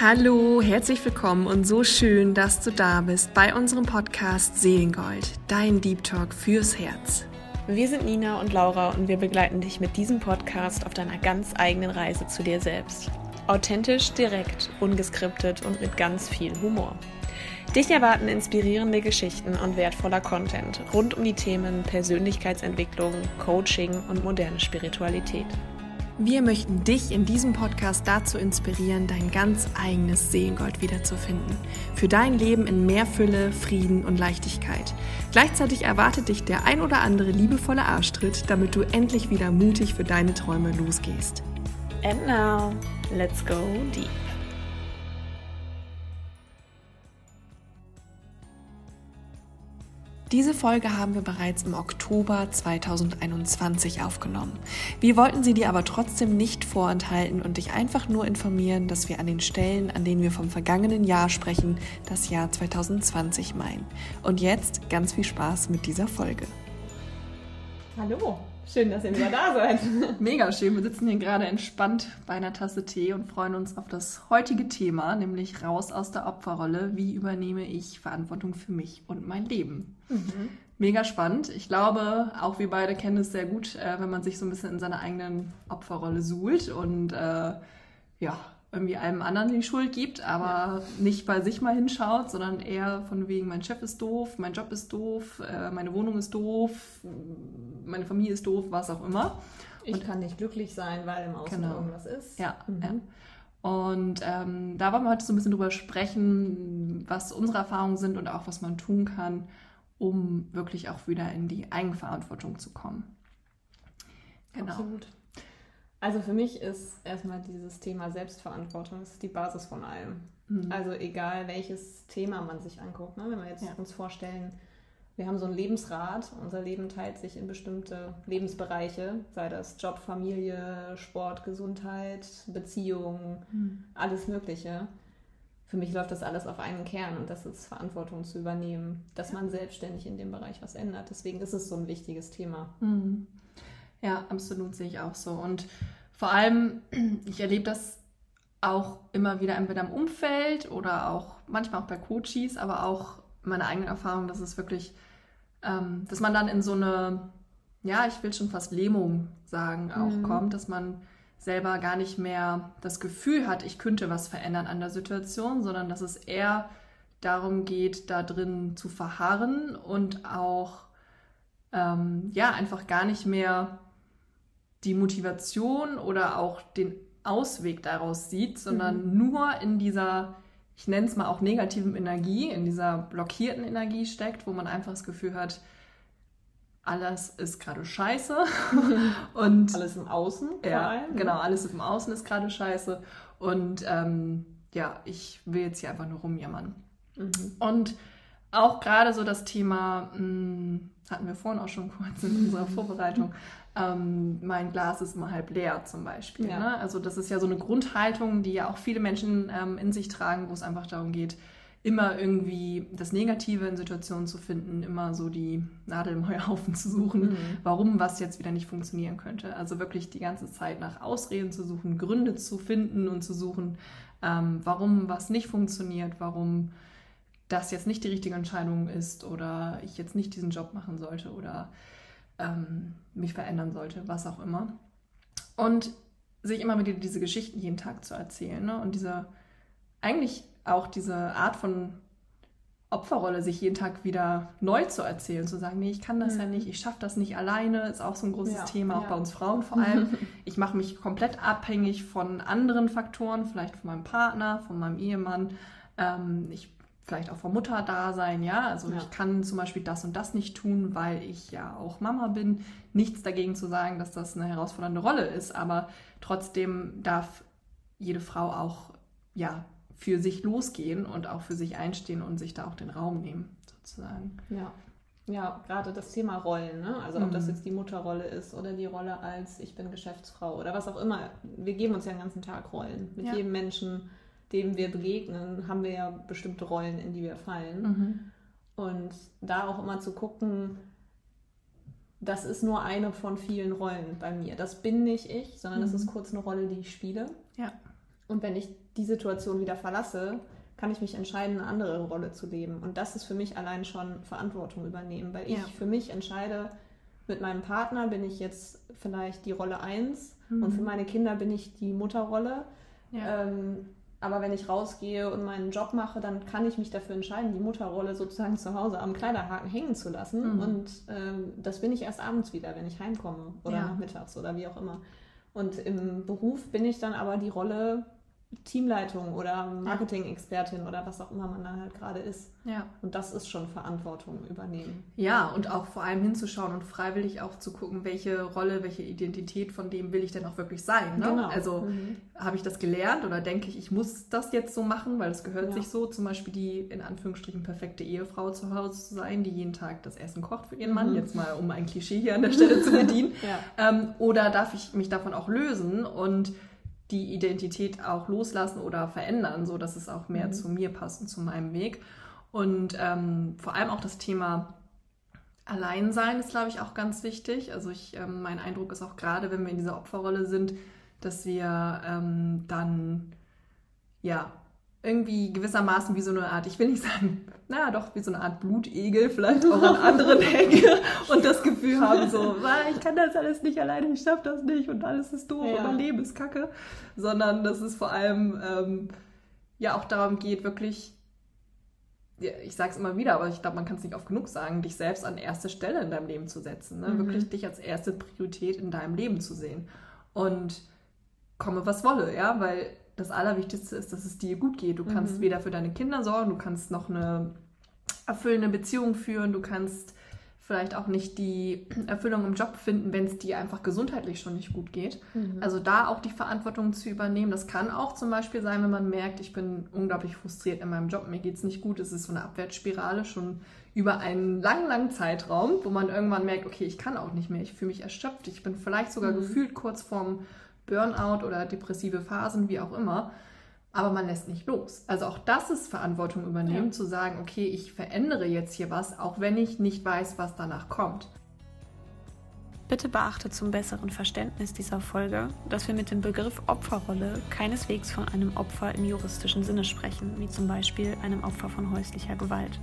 Hallo, herzlich willkommen und so schön, dass du da bist bei unserem Podcast Seelengold, dein Deep Talk fürs Herz. Wir sind Nina und Laura und wir begleiten dich mit diesem Podcast auf deiner ganz eigenen Reise zu dir selbst. Authentisch, direkt, ungeskriptet und mit ganz viel Humor. Dich erwarten inspirierende Geschichten und wertvoller Content rund um die Themen Persönlichkeitsentwicklung, Coaching und moderne Spiritualität. Wir möchten dich in diesem Podcast dazu inspirieren, dein ganz eigenes Seelengold wiederzufinden. Für dein Leben in mehr Fülle, Frieden und Leichtigkeit. Gleichzeitig erwartet dich der ein oder andere liebevolle Arschtritt, damit du endlich wieder mutig für deine Träume losgehst. And now, let's go deep. Diese Folge haben wir bereits im Oktober 2021 aufgenommen. Wir wollten sie dir aber trotzdem nicht vorenthalten und dich einfach nur informieren, dass wir an den Stellen, an denen wir vom vergangenen Jahr sprechen, das Jahr 2020 meinen. Und jetzt ganz viel Spaß mit dieser Folge. Hallo, schön, dass ihr wieder da seid. Mega schön. Wir sitzen hier gerade entspannt bei einer Tasse Tee und freuen uns auf das heutige Thema, nämlich raus aus der Opferrolle. Wie übernehme ich Verantwortung für mich und mein Leben? Mhm. Mega spannend. Ich glaube, auch wir beide kennen es sehr gut, äh, wenn man sich so ein bisschen in seiner eigenen Opferrolle suhlt und äh, ja, irgendwie einem anderen die Schuld gibt, aber ja. nicht bei sich mal hinschaut, sondern eher von wegen, mein Chef ist doof, mein Job ist doof, äh, meine Wohnung ist doof, meine Familie ist doof, was auch immer. Ich und, kann nicht glücklich sein, weil im Außen genau. irgendwas ist. Ja, mhm. ja. Und ähm, da wollen wir heute so ein bisschen drüber sprechen, was unsere Erfahrungen sind und auch was man tun kann, um wirklich auch wieder in die Eigenverantwortung zu kommen. Genau. Absolut. Also für mich ist erstmal dieses Thema Selbstverantwortung ist die Basis von allem. Mhm. Also egal welches Thema man sich anguckt. Ne? Wenn wir jetzt ja. uns vorstellen, wir haben so ein Lebensrad, unser Leben teilt sich in bestimmte Lebensbereiche, sei das Job, Familie, Sport, Gesundheit, Beziehungen, mhm. alles Mögliche. Für mich läuft das alles auf einen Kern und das ist Verantwortung zu übernehmen, dass man selbstständig in dem Bereich was ändert. Deswegen ist es so ein wichtiges Thema. Mhm. Ja, absolut sehe ich auch so. Und vor allem, ich erlebe das auch immer wieder entweder im Umfeld oder auch manchmal auch bei Coaches, aber auch meine eigene Erfahrung, dass es wirklich, ähm, dass man dann in so eine, ja, ich will schon fast Lähmung sagen, auch mhm. kommt, dass man selber gar nicht mehr das Gefühl hat, ich könnte was verändern an der Situation, sondern dass es eher darum geht, da drin zu verharren und auch ähm, ja einfach gar nicht mehr die Motivation oder auch den Ausweg daraus sieht, sondern mhm. nur in dieser, ich nenne es mal auch negativen Energie, in dieser blockierten Energie steckt, wo man einfach das Gefühl hat, alles ist gerade scheiße. und alles im Außen. Ja, allem. genau, alles im Außen ist gerade scheiße. Und ähm, ja, ich will jetzt hier einfach nur rumjammern. Mhm. Und auch gerade so das Thema, mh, hm, hatten wir vorhin auch schon kurz in unserer Vorbereitung, ähm, mein Glas ist immer halb leer zum Beispiel. Ja. Ne? Also das ist ja so eine Grundhaltung, die ja auch viele Menschen ähm, in sich tragen, wo es einfach darum geht, immer irgendwie das Negative in Situationen zu finden, immer so die Nadel im Heuhaufen zu suchen, mhm. warum was jetzt wieder nicht funktionieren könnte. Also wirklich die ganze Zeit nach Ausreden zu suchen, Gründe zu finden und zu suchen, ähm, warum was nicht funktioniert, warum das jetzt nicht die richtige Entscheidung ist oder ich jetzt nicht diesen Job machen sollte oder ähm, mich verändern sollte, was auch immer. Und sich immer wieder diese Geschichten jeden Tag zu erzählen ne? und diese, eigentlich auch diese Art von Opferrolle, sich jeden Tag wieder neu zu erzählen, zu sagen, nee, ich kann das mhm. ja nicht, ich schaffe das nicht alleine, ist auch so ein großes ja, Thema, auch ja. bei uns Frauen vor allem. ich mache mich komplett abhängig von anderen Faktoren, vielleicht von meinem Partner, von meinem Ehemann. Ähm, ich vielleicht auch vom Mutterdasein, ja. Also ja. ich kann zum Beispiel das und das nicht tun, weil ich ja auch Mama bin. Nichts dagegen zu sagen, dass das eine herausfordernde Rolle ist, aber trotzdem darf jede Frau auch ja für sich losgehen und auch für sich einstehen und sich da auch den Raum nehmen, sozusagen. Ja. Ja, gerade das Thema Rollen, ne? also ob mhm. das jetzt die Mutterrolle ist oder die Rolle als ich bin Geschäftsfrau oder was auch immer. Wir geben uns ja den ganzen Tag Rollen mit ja. jedem Menschen dem wir begegnen, haben wir ja bestimmte Rollen, in die wir fallen. Mhm. Und da auch immer zu gucken, das ist nur eine von vielen Rollen bei mir. Das bin nicht ich, sondern mhm. das ist kurz eine Rolle, die ich spiele. Ja. Und wenn ich die Situation wieder verlasse, kann ich mich entscheiden, eine andere Rolle zu leben. Und das ist für mich allein schon Verantwortung übernehmen, weil ich für mich entscheide, mit meinem Partner bin ich jetzt vielleicht die Rolle 1 mhm. und für meine Kinder bin ich die Mutterrolle. Ja. Ähm, aber wenn ich rausgehe und meinen Job mache, dann kann ich mich dafür entscheiden, die Mutterrolle sozusagen zu Hause am Kleiderhaken hängen zu lassen. Mhm. Und ähm, das bin ich erst abends wieder, wenn ich heimkomme oder ja. nachmittags oder wie auch immer. Und im Beruf bin ich dann aber die Rolle Teamleitung oder Marketing-Expertin oder was auch immer man dann halt gerade ist. Ja. Und das ist schon Verantwortung übernehmen. Ja, und auch vor allem hinzuschauen und freiwillig auch zu gucken, welche Rolle, welche Identität von dem will ich denn auch wirklich sein. Ne? Genau. Also mhm. habe ich das gelernt oder denke ich, ich muss das jetzt so machen, weil es gehört ja. sich so, zum Beispiel die in Anführungsstrichen perfekte Ehefrau zu Hause zu sein, die jeden Tag das Essen kocht für ihren Mann, mhm. jetzt mal um ein Klischee hier an der Stelle zu bedienen. ja. ähm, oder darf ich mich davon auch lösen und die Identität auch loslassen oder verändern, so dass es auch mehr mhm. zu mir passt und zu meinem Weg. Und ähm, vor allem auch das Thema Alleinsein ist, glaube ich, auch ganz wichtig. Also ich, ähm, mein Eindruck ist auch gerade, wenn wir in dieser Opferrolle sind, dass wir ähm, dann ja irgendwie gewissermaßen wie so eine Art, ich will nicht sagen, naja, doch wie so eine Art Blutegel, vielleicht auch an anderen Ecke und das Gefühl haben, so, ich kann das alles nicht alleine, ich schaffe das nicht und alles ist doof ja. und mein Leben ist kacke, sondern dass es vor allem ähm, ja auch darum geht, wirklich, ich sage es immer wieder, aber ich glaube, man kann es nicht oft genug sagen, dich selbst an erste Stelle in deinem Leben zu setzen, ne? Mhm. wirklich dich als erste Priorität in deinem Leben zu sehen und komme was wolle, ja, weil das Allerwichtigste ist, dass es dir gut geht. Du kannst mhm. weder für deine Kinder sorgen, du kannst noch eine erfüllende Beziehung führen, du kannst vielleicht auch nicht die Erfüllung im Job finden, wenn es dir einfach gesundheitlich schon nicht gut geht. Mhm. Also da auch die Verantwortung zu übernehmen. Das kann auch zum Beispiel sein, wenn man merkt, ich bin unglaublich frustriert in meinem Job, mir geht es nicht gut, es ist so eine Abwärtsspirale schon über einen langen, langen Zeitraum, wo man irgendwann merkt, okay, ich kann auch nicht mehr, ich fühle mich erschöpft, ich bin vielleicht sogar mhm. gefühlt kurz vorm Burnout oder depressive Phasen, wie auch immer. Aber man lässt nicht los. Also auch das ist Verantwortung übernehmen, ja. zu sagen, okay, ich verändere jetzt hier was, auch wenn ich nicht weiß, was danach kommt. Bitte beachte zum besseren Verständnis dieser Folge, dass wir mit dem Begriff Opferrolle keineswegs von einem Opfer im juristischen Sinne sprechen, wie zum Beispiel einem Opfer von häuslicher Gewalt.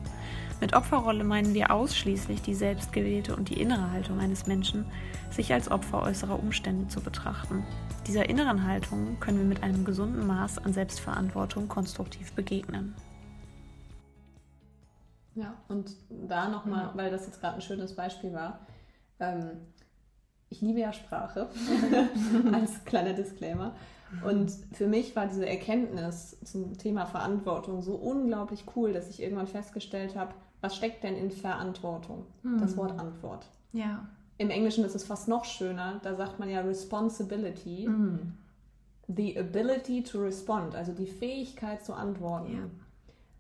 Mit Opferrolle meinen wir ausschließlich die selbstgewählte und die innere Haltung eines Menschen, sich als Opfer äußerer Umstände zu betrachten. Dieser inneren Haltung können wir mit einem gesunden Maß an Selbstverantwortung konstruktiv begegnen. Ja, und da nochmal, weil das jetzt gerade ein schönes Beispiel war, ähm, ich liebe ja Sprache, als kleiner Disclaimer. Und für mich war diese Erkenntnis zum Thema Verantwortung so unglaublich cool, dass ich irgendwann festgestellt habe, was steckt denn in Verantwortung? Hm. Das Wort Antwort. Ja. Im Englischen ist es fast noch schöner, da sagt man ja Responsibility. Hm. The ability to respond, also die Fähigkeit zu antworten. Ja.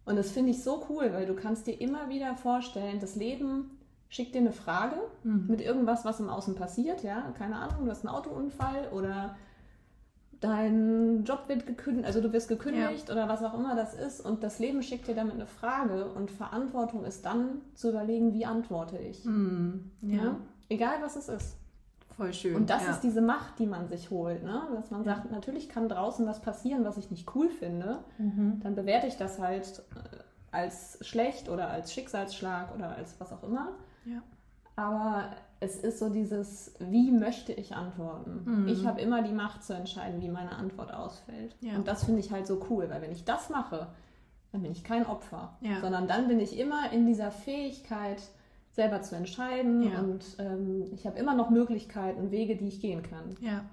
Und das finde ich so cool, weil du kannst dir immer wieder vorstellen, das Leben schickt dir eine Frage mhm. mit irgendwas, was im Außen passiert, ja, keine Ahnung, du hast einen Autounfall oder dein Job wird gekündigt, also du wirst gekündigt ja. oder was auch immer das ist und das Leben schickt dir damit eine Frage und Verantwortung ist dann zu überlegen, wie antworte ich. Mhm. Ja. ja. Egal was es ist. Voll schön. Und das ja. ist diese Macht, die man sich holt, ne? dass man sagt, natürlich kann draußen was passieren, was ich nicht cool finde, mhm. dann bewerte ich das halt äh, als schlecht oder als Schicksalsschlag oder als was auch immer. Ja. Aber es ist so dieses, wie möchte ich antworten? Mhm. Ich habe immer die Macht zu entscheiden, wie meine Antwort ausfällt. Ja. Und das finde ich halt so cool, weil wenn ich das mache, dann bin ich kein Opfer, ja. sondern dann bin ich immer in dieser Fähigkeit, selber zu entscheiden ja. und ähm, ich habe immer noch Möglichkeiten, Wege, die ich gehen kann. Ja,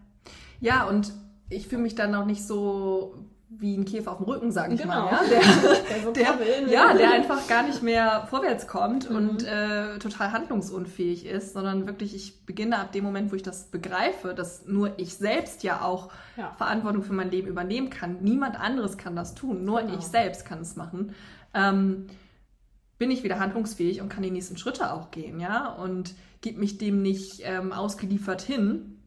ja und ich fühle mich dann auch nicht so wie ein Käfer auf dem Rücken, sage ich genau. mal. Ja? Der, der, so der ja, der einfach gar nicht mehr vorwärts kommt mhm. und äh, total handlungsunfähig ist, sondern wirklich, ich beginne ab dem Moment, wo ich das begreife, dass nur ich selbst ja auch ja. Verantwortung für mein Leben übernehmen kann. Niemand anderes kann das tun, nur genau. ich selbst kann es machen. Ähm, bin ich wieder handlungsfähig und kann die nächsten Schritte auch gehen, ja, und gebe mich dem nicht ähm, ausgeliefert hin.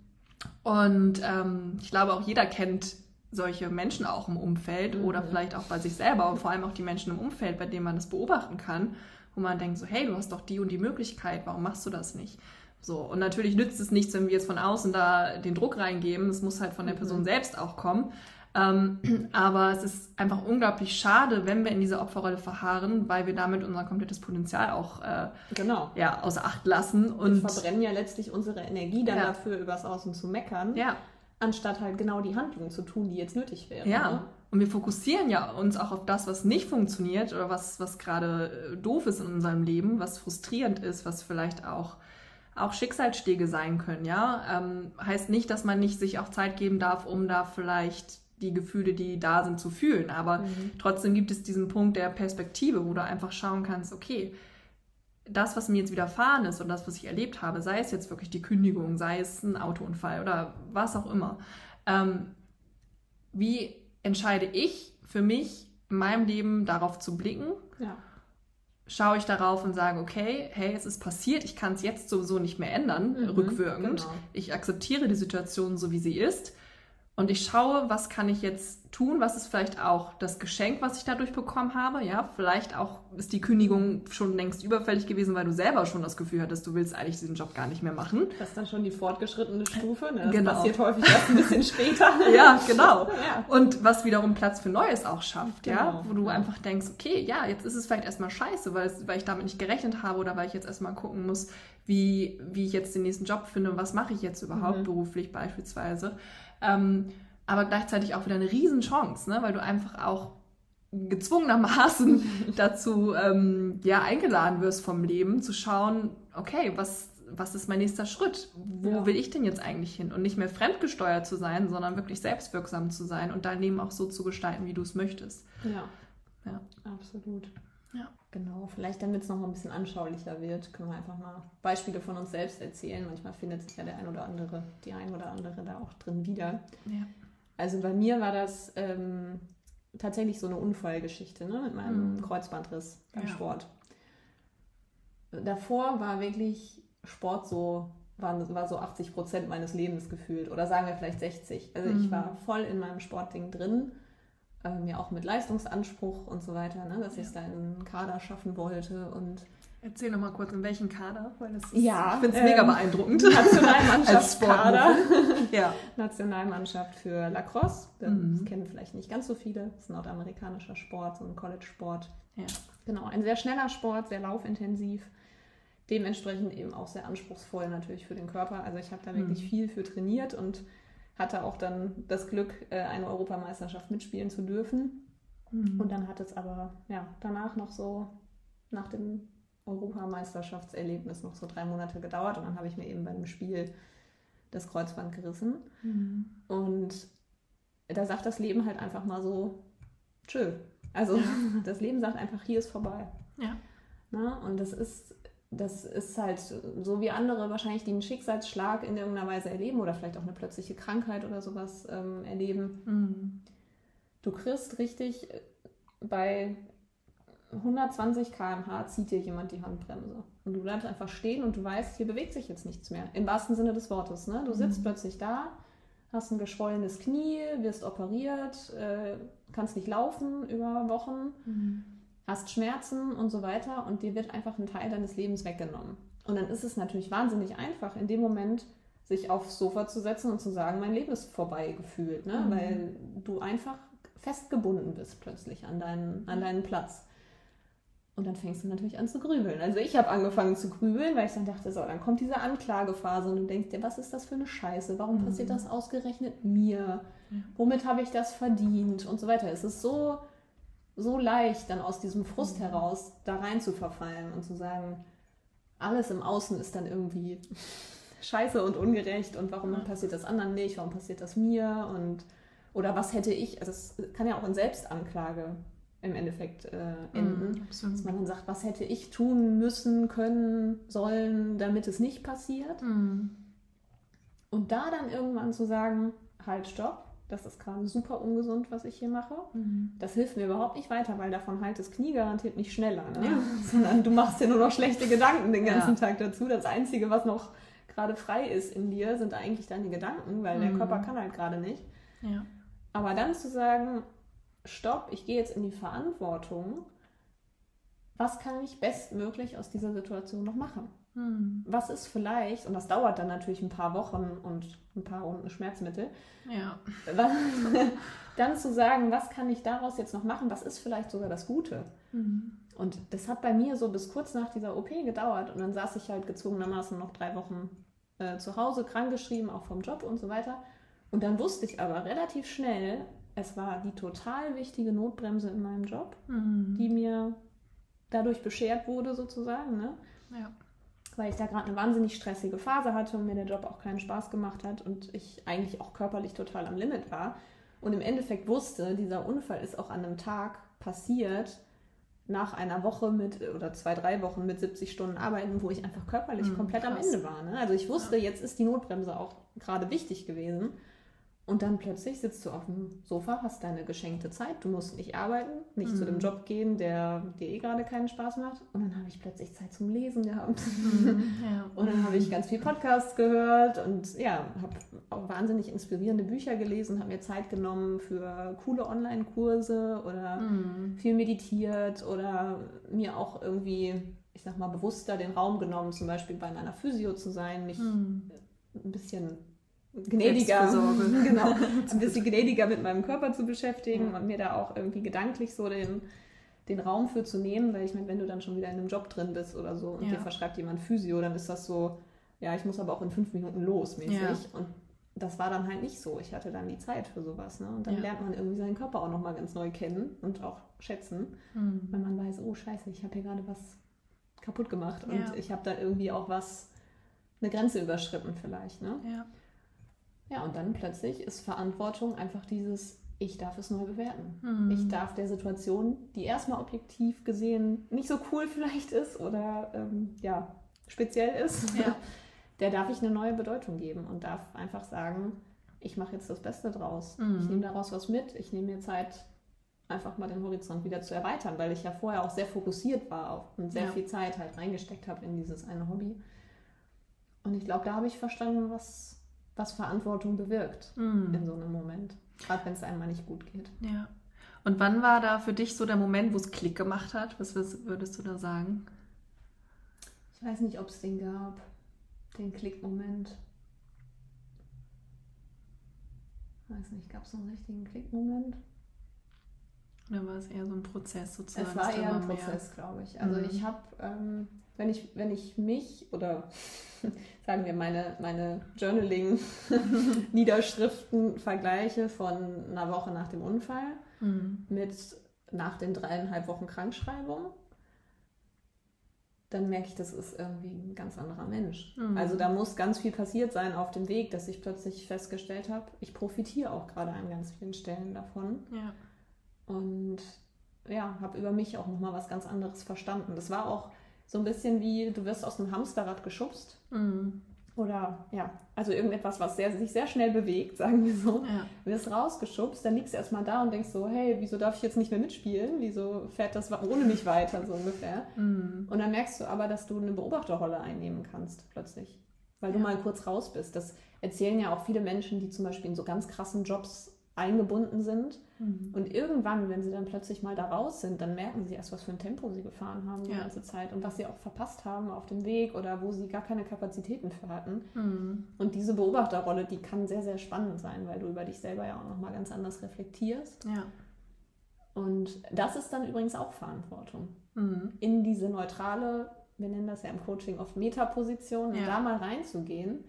Und ähm, ich glaube, auch jeder kennt solche Menschen auch im Umfeld mhm. oder vielleicht auch bei sich selber und vor allem auch die Menschen im Umfeld, bei denen man das beobachten kann, wo man denkt so, hey, du hast doch die und die Möglichkeit, warum machst du das nicht? So, und natürlich nützt es nichts, wenn wir jetzt von außen da den Druck reingeben. Es muss halt von der Person mhm. selbst auch kommen. Ähm, aber es ist einfach unglaublich schade, wenn wir in dieser Opferrolle verharren, weil wir damit unser komplettes Potenzial auch äh, genau. ja, außer Acht lassen. Und wir verbrennen ja letztlich unsere Energie dann ja. dafür, übers Außen zu meckern, ja. Anstatt halt genau die Handlungen zu tun, die jetzt nötig wären. Ja. Ne? Und wir fokussieren ja uns auch auf das, was nicht funktioniert oder was, was gerade äh, doof ist in unserem Leben, was frustrierend ist, was vielleicht auch auch Schicksalsschläge sein können, ja. Ähm, heißt nicht, dass man nicht sich auch Zeit geben darf, um da vielleicht die Gefühle, die da sind, zu fühlen. Aber mhm. trotzdem gibt es diesen Punkt der Perspektive, wo du einfach schauen kannst, okay, das, was mir jetzt widerfahren ist und das, was ich erlebt habe, sei es jetzt wirklich die Kündigung, sei es ein Autounfall oder was auch immer, ähm, wie entscheide ich für mich in meinem Leben darauf zu blicken? Ja. Schaue ich darauf und sage, okay, hey, es ist passiert, ich kann es jetzt sowieso nicht mehr ändern, mhm, rückwirkend. Genau. Ich akzeptiere die Situation so, wie sie ist und ich schaue, was kann ich jetzt tun, was ist vielleicht auch das Geschenk, was ich dadurch bekommen habe. Ja, vielleicht auch ist die Kündigung schon längst überfällig gewesen, weil du selber schon das Gefühl hattest, du willst eigentlich diesen Job gar nicht mehr machen. Das ist dann schon die fortgeschrittene Stufe. Ne? Das genau. passiert häufig erst ein bisschen später. ja, genau. Ja. Und was wiederum Platz für Neues auch schafft, genau. ja, wo du einfach denkst, okay, ja, jetzt ist es vielleicht erstmal scheiße, weil, es, weil ich damit nicht gerechnet habe oder weil ich jetzt erstmal gucken muss, wie, wie ich jetzt den nächsten Job finde und was mache ich jetzt überhaupt mhm. beruflich beispielsweise. Ähm, aber gleichzeitig auch wieder eine Riesenchance, ne? weil du einfach auch gezwungenermaßen dazu ähm, ja, eingeladen wirst vom Leben, zu schauen, okay, was, was ist mein nächster Schritt? Wo ja. will ich denn jetzt eigentlich hin? Und nicht mehr fremdgesteuert zu sein, sondern wirklich selbstwirksam zu sein und dein Leben auch so zu gestalten, wie du es möchtest. Ja. Ja, absolut. Ja. Genau, vielleicht damit es noch ein bisschen anschaulicher wird, können wir einfach mal Beispiele von uns selbst erzählen. Manchmal findet sich ja der ein oder andere, die ein oder andere da auch drin wieder. Ja. Also bei mir war das ähm, tatsächlich so eine Unfallgeschichte ne, mit meinem mhm. Kreuzbandriss beim ja. Sport. Davor war wirklich Sport so, war, war so 80 Prozent meines Lebens gefühlt oder sagen wir vielleicht 60. Also mhm. ich war voll in meinem Sportding drin ähm, ja auch mit Leistungsanspruch und so weiter, ne, dass ja. ich es da in einen Kader schaffen wollte und Erzähl noch mal kurz, in welchen Kader, weil das ist, ja, ich finde es ähm, mega beeindruckend. Nationalmannschaftskader. ja. Nationalmannschaft für Lacrosse. Das mhm. kennen vielleicht nicht ganz so viele. Das ist ein nordamerikanischer Sport, so ein College-Sport. Ja. Genau, ein sehr schneller Sport, sehr laufintensiv. Dementsprechend eben auch sehr anspruchsvoll natürlich für den Körper. Also ich habe da wirklich mhm. viel für trainiert und hatte auch dann das Glück, äh, eine Europameisterschaft mitspielen zu dürfen. Mhm. Und dann hat es aber ja, danach noch so, nach dem Europameisterschaftserlebnis, noch so drei Monate gedauert. Und dann habe ich mir eben bei einem Spiel das Kreuzband gerissen. Mhm. Und da sagt das Leben halt einfach mal so, tschö. Also das Leben sagt einfach, hier ist vorbei. Ja. Na, und das ist das ist halt so wie andere wahrscheinlich, die einen Schicksalsschlag in irgendeiner Weise erleben oder vielleicht auch eine plötzliche Krankheit oder sowas ähm, erleben. Mhm. Du kriegst richtig äh, bei 120 km/h zieht dir jemand die Handbremse. Und du bleibst einfach stehen und du weißt, hier bewegt sich jetzt nichts mehr. Im wahrsten Sinne des Wortes. Ne? Du sitzt mhm. plötzlich da, hast ein geschwollenes Knie, wirst operiert, äh, kannst nicht laufen über Wochen. Mhm hast Schmerzen und so weiter und dir wird einfach ein Teil deines Lebens weggenommen. Und dann ist es natürlich wahnsinnig einfach, in dem Moment sich aufs Sofa zu setzen und zu sagen, mein Leben ist vorbei gefühlt, ne? Mhm. weil du einfach festgebunden bist plötzlich an deinen, an deinen Platz. Und dann fängst du natürlich an zu grübeln. Also ich habe angefangen zu grübeln, weil ich dann dachte, so, dann kommt diese Anklagephase und du denkst dir, was ist das für eine Scheiße? Warum mhm. passiert das ausgerechnet mir? Womit habe ich das verdient? Und so weiter. Es ist so so leicht, dann aus diesem Frust mhm. heraus da rein zu verfallen und zu sagen, alles im Außen ist dann irgendwie scheiße und ungerecht und warum passiert das anderen nicht, warum passiert das mir und oder was hätte ich, also es kann ja auch in Selbstanklage im Endeffekt äh, enden, mm, dass man dann sagt, was hätte ich tun müssen, können, sollen, damit es nicht passiert. Mm. Und da dann irgendwann zu sagen, halt, stopp, das ist gerade super ungesund, was ich hier mache. Mhm. Das hilft mir überhaupt nicht weiter, weil davon halt das Knie garantiert nicht schneller. Ne? Ja. Sondern du machst dir nur noch schlechte Gedanken den ganzen ja. Tag dazu. Das Einzige, was noch gerade frei ist in dir, sind eigentlich deine Gedanken, weil mhm. der Körper kann halt gerade nicht. Ja. Aber dann zu sagen, stopp, ich gehe jetzt in die Verantwortung, was kann ich bestmöglich aus dieser Situation noch machen? Hm. Was ist vielleicht, und das dauert dann natürlich ein paar Wochen und ein paar Runden Schmerzmittel, ja. dann zu sagen, was kann ich daraus jetzt noch machen, was ist vielleicht sogar das Gute. Mhm. Und das hat bei mir so bis kurz nach dieser OP gedauert und dann saß ich halt gezwungenermaßen noch drei Wochen äh, zu Hause, krankgeschrieben, auch vom Job und so weiter. Und dann wusste ich aber relativ schnell, es war die total wichtige Notbremse in meinem Job, mhm. die mir dadurch beschert wurde sozusagen. Ne? Ja weil ich da gerade eine wahnsinnig stressige Phase hatte und mir der Job auch keinen Spaß gemacht hat und ich eigentlich auch körperlich total am Limit war. Und im Endeffekt wusste, dieser Unfall ist auch an einem Tag passiert, nach einer Woche mit oder zwei, drei Wochen mit 70 Stunden Arbeiten, wo ich einfach körperlich mhm, komplett krass. am Ende war. Ne? Also ich wusste, ja. jetzt ist die Notbremse auch gerade wichtig gewesen. Und dann plötzlich sitzt du auf dem Sofa, hast deine geschenkte Zeit, du musst nicht arbeiten, nicht mhm. zu dem mhm. Job gehen, der dir eh gerade keinen Spaß macht. Und dann habe ich plötzlich Zeit zum Lesen gehabt. Mhm, ja. Und dann habe ich ganz viel Podcasts gehört und ja, habe auch wahnsinnig inspirierende Bücher gelesen, habe mir Zeit genommen für coole Online-Kurse oder mhm. viel meditiert oder mir auch irgendwie, ich sag mal, bewusster den Raum genommen, zum Beispiel bei meiner Physio zu sein, mich mhm. ein bisschen gnädiger, genau, ein bisschen gnädiger mit meinem Körper zu beschäftigen ja. und mir da auch irgendwie gedanklich so den, den Raum für zu nehmen, weil ich meine, wenn du dann schon wieder in einem Job drin bist oder so und ja. dir verschreibt jemand Physio, dann ist das so, ja, ich muss aber auch in fünf Minuten los mäßig. Ja. Und das war dann halt nicht so. Ich hatte dann die Zeit für sowas. Ne? Und dann lernt man irgendwie seinen Körper auch nochmal ganz neu kennen und auch schätzen, mhm. wenn man weiß, oh scheiße, ich habe hier gerade was kaputt gemacht und ich habe da irgendwie auch was, eine Grenze überschritten vielleicht. Ne? Ja. Ja, und dann plötzlich ist Verantwortung einfach dieses, ich darf es neu bewerten. Mhm. Ich darf der Situation, die erstmal objektiv gesehen nicht so cool vielleicht ist oder ähm, ja, speziell ist, ja. der darf ich eine neue Bedeutung geben und darf einfach sagen, ich mache jetzt das Beste draus. Mhm. Ich nehme daraus was mit, ich nehme mir Zeit, einfach mal den Horizont wieder zu erweitern, weil ich ja vorher auch sehr fokussiert war und sehr ja. viel Zeit halt reingesteckt habe in dieses eine Hobby. Und ich glaube, da habe ich verstanden, was, was Verantwortung bewirkt mm. in so einem Moment. Gerade wenn es einem mal nicht gut geht. Ja. Und wann war da für dich so der Moment, wo es Klick gemacht hat? Was würdest du da sagen? Ich weiß nicht, ob es den gab, den Klickmoment. Ich weiß nicht, gab es so einen richtigen Klickmoment? Oder war es eher so ein Prozess sozusagen? Es war eher ein Prozess, glaube ich. Also mhm. ich habe ähm, wenn ich, wenn ich mich oder sagen wir meine, meine Journaling-Niederschriften vergleiche von einer Woche nach dem Unfall mhm. mit nach den dreieinhalb Wochen Krankschreibung, dann merke ich, das ist irgendwie ein ganz anderer Mensch. Mhm. Also da muss ganz viel passiert sein auf dem Weg, dass ich plötzlich festgestellt habe, ich profitiere auch gerade an ganz vielen Stellen davon. Ja. Und ja, habe über mich auch nochmal was ganz anderes verstanden. Das war auch so ein bisschen wie, du wirst aus einem Hamsterrad geschubst. Mhm. Oder ja, also irgendetwas, was sehr, sich sehr schnell bewegt, sagen wir so. Ja. Wirst rausgeschubst, dann liegst du erstmal da und denkst so, hey, wieso darf ich jetzt nicht mehr mitspielen? Wieso fährt das ohne mich weiter, so ungefähr? Mhm. Und dann merkst du aber, dass du eine Beobachterrolle einnehmen kannst, plötzlich. Weil ja. du mal kurz raus bist. Das erzählen ja auch viele Menschen, die zum Beispiel in so ganz krassen Jobs eingebunden sind. Mhm. Und irgendwann, wenn sie dann plötzlich mal da raus sind, dann merken sie erst, was für ein Tempo sie gefahren haben die ja. ganze Zeit und was sie auch verpasst haben auf dem Weg oder wo sie gar keine Kapazitäten für hatten. Mhm. Und diese Beobachterrolle, die kann sehr, sehr spannend sein, weil du über dich selber ja auch nochmal ganz anders reflektierst. Ja. Und das ist dann übrigens auch Verantwortung. Mhm. In diese neutrale, wir nennen das ja im Coaching oft Metaposition, ja. da mal reinzugehen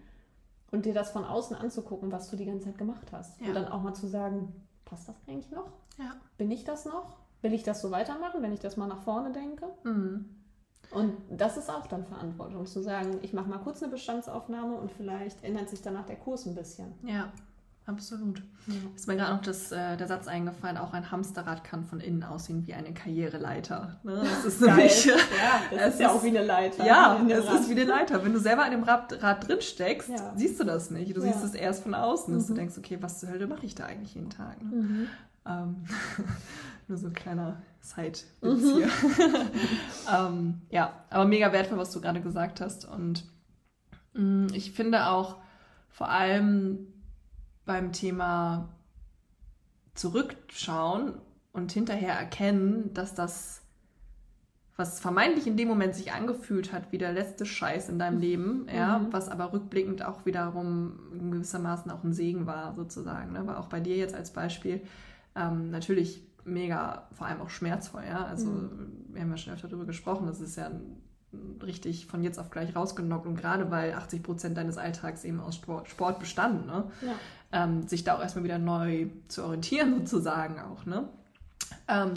und dir das von außen anzugucken, was du die ganze Zeit gemacht hast. Ja. Und dann auch mal zu sagen, passt das eigentlich noch? Ja. Bin ich das noch? Will ich das so weitermachen, wenn ich das mal nach vorne denke? Mhm. Und das ist auch dann Verantwortung, zu sagen, ich mache mal kurz eine Bestandsaufnahme und vielleicht ändert sich danach der Kurs ein bisschen. Ja. Absolut. Ja. Ist mir gerade noch das, äh, der Satz eingefallen, auch ein Hamsterrad kann von innen aussehen wie eine Karriereleiter. Ne? Das ist nämlich, ja, das ist ja auch wie eine Leiter. Ja, es ist wie eine Leiter. Wenn du selber in dem Rad, Rad drin steckst, ja. siehst du das nicht. Du ja. siehst es erst von außen, dass mhm. du denkst, okay, was zur Hölle mache ich da eigentlich jeden Tag? Ne? Mhm. Ähm, nur so ein kleiner Side-Witz mhm. hier. ähm, ja, aber mega wertvoll, was du gerade gesagt hast. Und mh, mm, ich finde auch vor allem beim Thema zurückschauen und hinterher erkennen, dass das was vermeintlich in dem Moment sich angefühlt hat wie der letzte Scheiß in deinem Leben, ja, Mhm. was aber rückblickend auch wiederum in gewissermaßen auch ein Segen war, sozusagen. Ne? Aber auch bei dir jetzt als Beispiel ähm, natürlich mega, vor allem auch schmerzvoll, ja. Also Mhm. wir haben ja schon öfter darüber gesprochen, das ist ja ein, richtig von jetzt auf gleich rausgenockt und gerade weil 80 Prozent deines Alltags eben aus Sport, Sport bestanden, ne? Ja. ähm, sich da auch erstmal wieder neu zu orientieren, sozusagen auch. Ne? Ähm,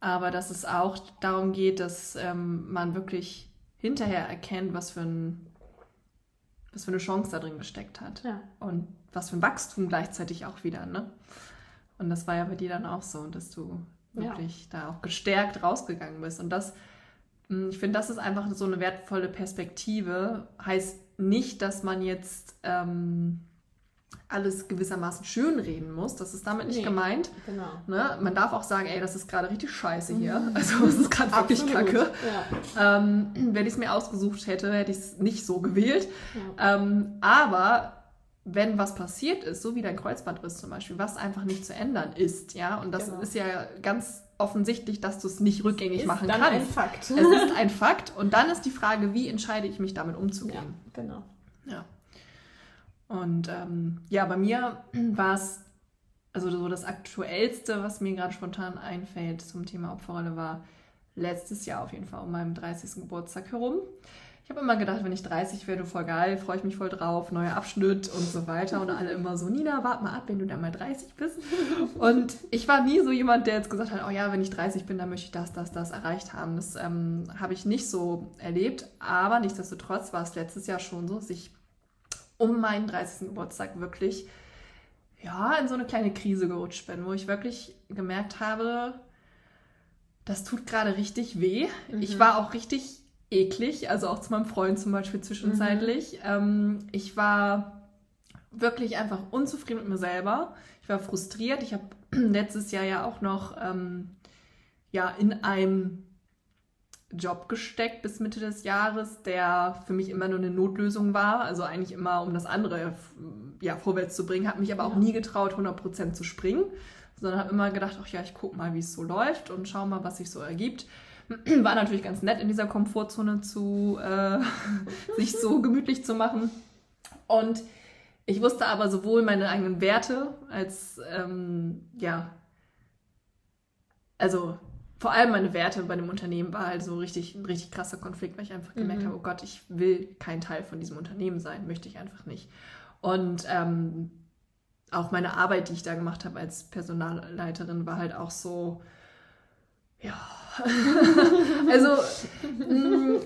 aber dass es auch darum geht, dass ähm, man wirklich hinterher erkennt, was für, ein, was für eine Chance da drin gesteckt hat. Ja. Und was für ein Wachstum gleichzeitig auch wieder. Ne? Und das war ja bei dir dann auch so, dass du Ja. wirklich da auch gestärkt rausgegangen bist. Und das, ich finde, das ist einfach so eine wertvolle Perspektive. Heißt nicht, dass man jetzt ähm, alles gewissermaßen schönreden muss. Das ist damit nicht Nee. gemeint. Genau. Ne? Man darf auch sagen, ey, das ist gerade richtig scheiße hier. Also es ist gerade wirklich kacke. Ja. Ähm, wenn ich es mir ausgesucht hätte, hätte ich es nicht so gewählt. Ja. Ähm, aber wenn was passiert ist, so wie dein Kreuzbandriss zum Beispiel, was einfach nicht zu ändern ist, ja, und das Genau. ist ja ganz offensichtlich, dass du es nicht rückgängig Ist machen dann ein kannst. Fakt. Es ist ein Fakt und dann ist die Frage, wie entscheide ich mich damit ja, umzugehen. genau. Ja. Und ähm, ja, bei mir war es, also so das Aktuellste, was mir gerade spontan einfällt zum Thema Opferrolle, war letztes Jahr auf jeden Fall um meinem 30. Geburtstag herum. Ich habe immer gedacht, wenn ich 30 werde, voll geil, freue ich mich voll drauf, neuer Abschnitt und so weiter. Und alle immer so, Nina, warte mal ab, wenn du dann mal 30 bist. Und ich war nie so jemand, der jetzt gesagt hat, oh ja, wenn ich 30 bin, dann möchte ich das, das, das erreicht haben. Das ähm, habe ich nicht so erlebt. Aber nichtsdestotrotz war es letztes Jahr schon so, dass ich um meinen 30. Geburtstag wirklich ja, in so eine kleine Krise gerutscht bin, wo ich wirklich gemerkt habe, das tut gerade richtig weh. Ich Mhm. war auch richtig eklig, also auch zu meinem Freund zum Beispiel zwischenzeitlich. Ähm, ich war wirklich einfach unzufrieden mit mir selber. Ich war frustriert. Ich habe letztes Jahr ja auch noch ähm, ja, in einem Job gesteckt bis Mitte des Jahres, der für mich immer nur eine Notlösung war, also eigentlich immer um das andere ja, vorwärts zu bringen, habe mich aber auch nie getraut, 100% zu springen, sondern habe immer gedacht, ach ja, ich gucke mal, wie es so läuft und schau mal, was sich so ergibt. War natürlich ganz nett, in dieser Komfortzone zu äh, sich so gemütlich zu machen. Und ich wusste aber sowohl meine eigenen Werte als ähm, ja, also vor allem meine Werte bei dem Unternehmen war halt so richtig, ein richtig krasser Konflikt, weil ich einfach gemerkt Mhm. habe, oh Gott, ich will kein Teil von diesem Unternehmen sein, möchte ich einfach nicht. Und ähm, auch meine Arbeit, die ich da gemacht habe als Personalleiterin, war halt auch so, ja, also mh,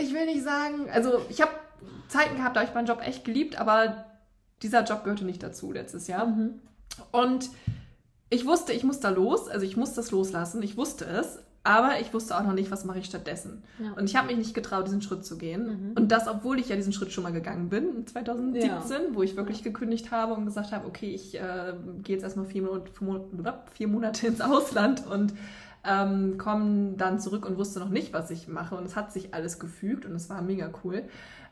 ich will nicht sagen, also ich habe Zeiten gehabt, da habe ich meinen Job echt geliebt, aber dieser Job gehörte nicht dazu letztes Jahr. Mhm. Und ich wusste, ich muss da los, also ich muss das loslassen, ich wusste es, aber ich wusste auch noch nicht, was mache ich stattdessen. Ja. Und ich habe mich nicht getraut, diesen Schritt zu gehen. Mhm. Und das, obwohl ich ja diesen Schritt schon mal gegangen bin, 2017, wo ich wirklich gekündigt habe und gesagt habe, okay, ich äh, gehe jetzt erstmal vier Monate, vier Monate ins Ausland und ähm, komme dann zurück und wusste noch nicht, was ich mache. Und es hat sich alles gefügt und es war mega cool.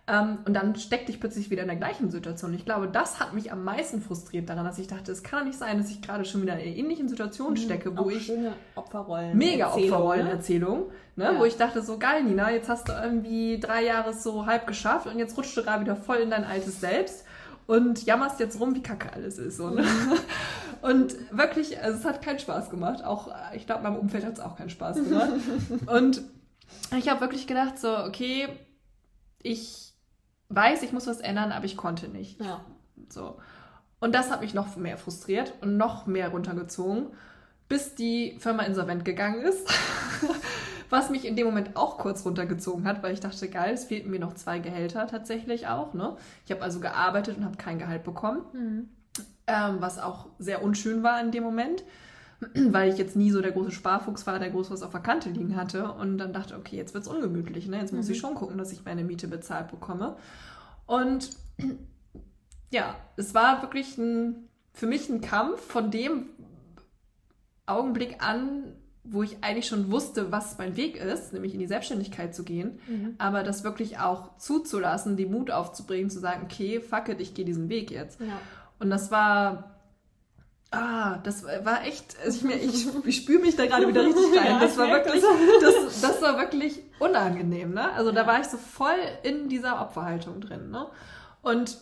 Ähm, und dann steckte ich plötzlich wieder in der gleichen Situation. Ich glaube, das hat mich am meisten frustriert daran, dass ich dachte, es kann doch nicht sein, dass ich gerade schon wieder in einer ähnlichen Situation stecke, wo Auch ich schöne Opferrollen. mega Erzählung, ne? Opferrollenerzählung, ne? Ja. wo ich dachte, so geil, Nina, jetzt hast du irgendwie drei Jahre so halb geschafft und jetzt rutschst du gerade wieder voll in dein altes Selbst und jammerst jetzt rum, wie kacke alles ist. So, ne? Und wirklich, also es hat keinen Spaß gemacht. Auch, ich glaube, meinem Umfeld hat es auch keinen Spaß gemacht. und ich habe wirklich gedacht, so, okay, ich weiß, ich muss was ändern, aber ich konnte nicht. Ja. So. Und das hat mich noch mehr frustriert und noch mehr runtergezogen, bis die Firma insolvent gegangen ist. Was mich in dem Moment auch kurz runtergezogen hat, weil ich dachte, geil, es fehlten mir noch zwei Gehälter tatsächlich auch. Ne? Ich habe also gearbeitet und habe kein Gehalt bekommen, Mhm. ähm, was auch sehr unschön war in dem Moment, weil ich jetzt nie so der große Sparfuchs war, der groß was auf der Kante liegen hatte. Und dann dachte, okay, jetzt wird es ungemütlich. Ne? Jetzt muss Mhm. ich schon gucken, dass ich meine Miete bezahlt bekomme. Und ja, es war wirklich ein, für mich ein Kampf von dem Augenblick an, wo ich eigentlich schon wusste, was mein Weg ist, nämlich in die Selbstständigkeit zu gehen, Mhm. aber das wirklich auch zuzulassen, den Mut aufzubringen, zu sagen, okay, fuck it, ich gehe diesen Weg jetzt. Ja. Und das war, Ah, das war echt, also ich, mir, ich, ich spüre mich da gerade wieder richtig rein. Das war wirklich, das, das war wirklich unangenehm, ne? Also da war ich so voll in dieser Opferhaltung drin, ne? Und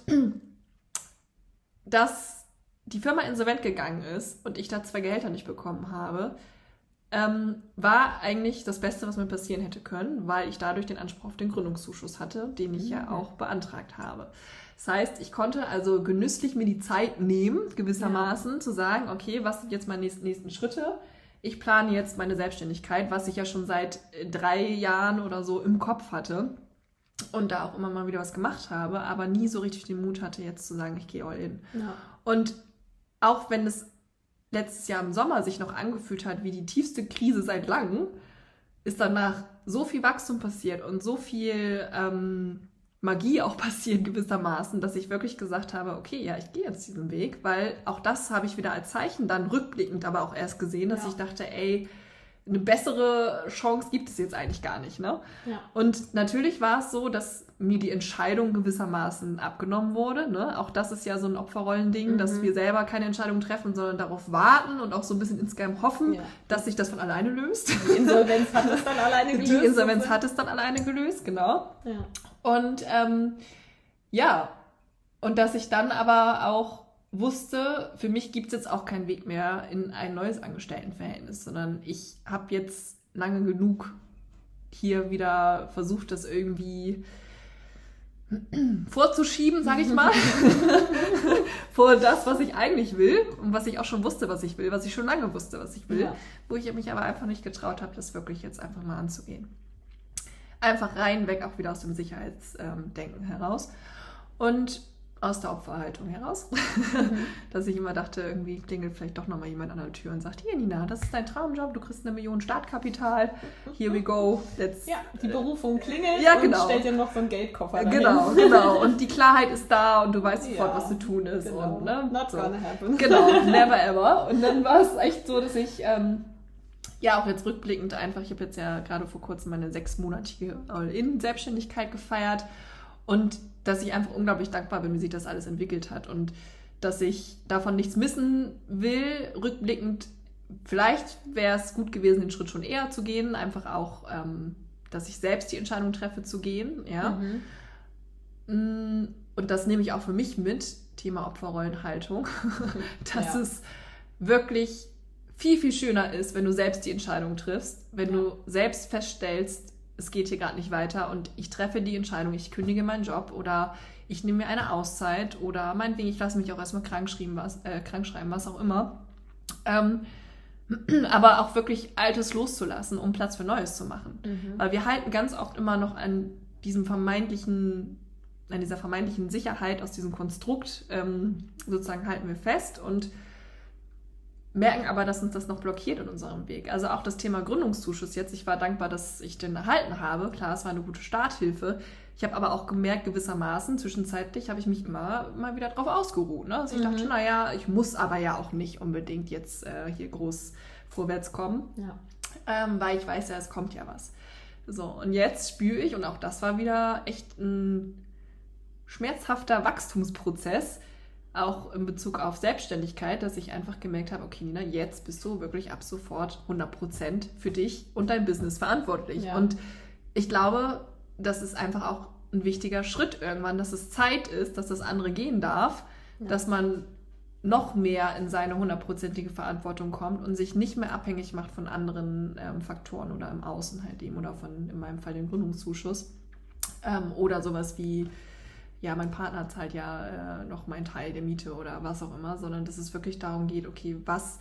dass die Firma insolvent gegangen ist und ich da zwei Gehälter nicht bekommen habe, ähm, war eigentlich das Beste, was mir passieren hätte können, weil ich dadurch den Anspruch auf den Gründungszuschuss hatte, den ich mhm. ja auch beantragt habe. Das heißt, ich konnte also genüsslich mir die Zeit nehmen, gewissermaßen, ja. zu sagen, okay, was sind jetzt meine nächsten, nächsten Schritte? Ich plane jetzt meine Selbstständigkeit, was ich ja schon seit drei Jahren oder so im Kopf hatte und da auch immer mal wieder was gemacht habe, aber nie so richtig den Mut hatte, jetzt zu sagen, ich gehe all in. Ja. Und auch wenn es letztes Jahr im Sommer sich noch angefühlt hat wie die tiefste Krise seit langem, ist danach so viel Wachstum passiert und so viel ähm, Magie auch passiert gewissermaßen, dass ich wirklich gesagt habe, okay, ja, ich gehe jetzt diesen Weg, weil auch das habe ich wieder als Zeichen dann rückblickend aber auch erst gesehen, dass ja. ich dachte, ey, eine bessere Chance gibt es jetzt eigentlich gar nicht. Ne? Ja. Und natürlich war es so, dass mir die Entscheidung gewissermaßen abgenommen wurde. Ne? Auch das ist ja so ein Opferrollending, mhm. dass wir selber keine Entscheidung treffen, sondern darauf warten und auch so ein bisschen insgeheim hoffen, ja. dass sich das von alleine löst. Die Insolvenz hat es dann alleine gelöst. Die Insolvenz hat es dann alleine gelöst, genau. Ja. Und ähm, ja, und dass ich dann aber auch wusste, für mich gibt es jetzt auch keinen Weg mehr in ein neues Angestelltenverhältnis, sondern ich habe jetzt lange genug hier wieder versucht, das irgendwie vorzuschieben, sage ich mal, vor das, was ich eigentlich will und was ich auch schon wusste, was ich will, was ich schon lange wusste, was ich will, ja. wo ich mich aber einfach nicht getraut habe, das wirklich jetzt einfach mal anzugehen. Einfach rein, weg, auch wieder aus dem Sicherheitsdenken heraus. Und aus der Opferhaltung heraus, mhm. dass ich immer dachte, irgendwie klingelt vielleicht doch nochmal jemand an der Tür und sagt, hier Nina, das ist dein Traumjob, du kriegst eine Million Startkapital, here we go. Let's, ja, die Berufung klingelt ja, genau. und stellt dir noch so einen Geldkoffer dahin. Genau, genau. Und die Klarheit ist da und du weißt sofort, ja, was zu tun ist. Genau. Und, ne, Not so. gonna happen. Genau, never ever. Und dann war es echt so, dass ich... Ähm, ja, auch jetzt rückblickend einfach, ich habe jetzt ja gerade vor kurzem meine sechsmonatige All-In-Selbstständigkeit gefeiert und dass ich einfach unglaublich dankbar bin, wie sich das alles entwickelt hat und dass ich davon nichts missen will. Rückblickend, vielleicht wäre es gut gewesen, den Schritt schon eher zu gehen, einfach auch, ähm, dass ich selbst die Entscheidung treffe zu gehen, ja. Mhm. Mm, und das nehme ich auch für mich mit, Thema Opferrollenhaltung, dass ja. es wirklich viel, viel schöner ist, wenn du selbst die Entscheidung triffst, wenn ja. du selbst feststellst, es geht hier gerade nicht weiter und ich treffe die Entscheidung, ich kündige meinen Job oder ich nehme mir eine Auszeit oder meinetwegen, ich lasse mich auch erstmal krank, was, äh, krank schreiben, was auch immer. Ähm, aber auch wirklich Altes loszulassen, um Platz für Neues zu machen. Mhm. Weil wir halten ganz oft immer noch an diesem vermeintlichen, an dieser vermeintlichen Sicherheit aus diesem Konstrukt ähm, sozusagen halten wir fest und merken aber, dass uns das noch blockiert in unserem Weg. Also auch das Thema Gründungszuschuss jetzt. Ich war dankbar, dass ich den erhalten habe. Klar, es war eine gute Starthilfe. Ich habe aber auch gemerkt, gewissermaßen, zwischenzeitlich habe ich mich immer mal wieder drauf ausgeruht. Ne? Also ich mhm. dachte, naja, ich muss aber ja auch nicht unbedingt jetzt äh, hier groß vorwärts kommen. Ja. Ähm, weil ich weiß ja, es kommt ja was. So, und jetzt spüre ich, und auch das war wieder echt ein schmerzhafter Wachstumsprozess, auch in Bezug auf Selbstständigkeit, dass ich einfach gemerkt habe, okay, Nina, jetzt bist du wirklich ab sofort 100% für dich und dein Business verantwortlich. Ja. Und ich glaube, das ist einfach auch ein wichtiger Schritt irgendwann, dass es Zeit ist, dass das andere gehen darf, ja. dass man noch mehr in seine hundertprozentige Verantwortung kommt und sich nicht mehr abhängig macht von anderen ähm, Faktoren oder im Außen halt eben oder von, in meinem Fall, dem Gründungszuschuss ähm, oder sowas wie ja, mein Partner zahlt ja äh, noch meinen Teil der Miete oder was auch immer, sondern dass es wirklich darum geht, okay, was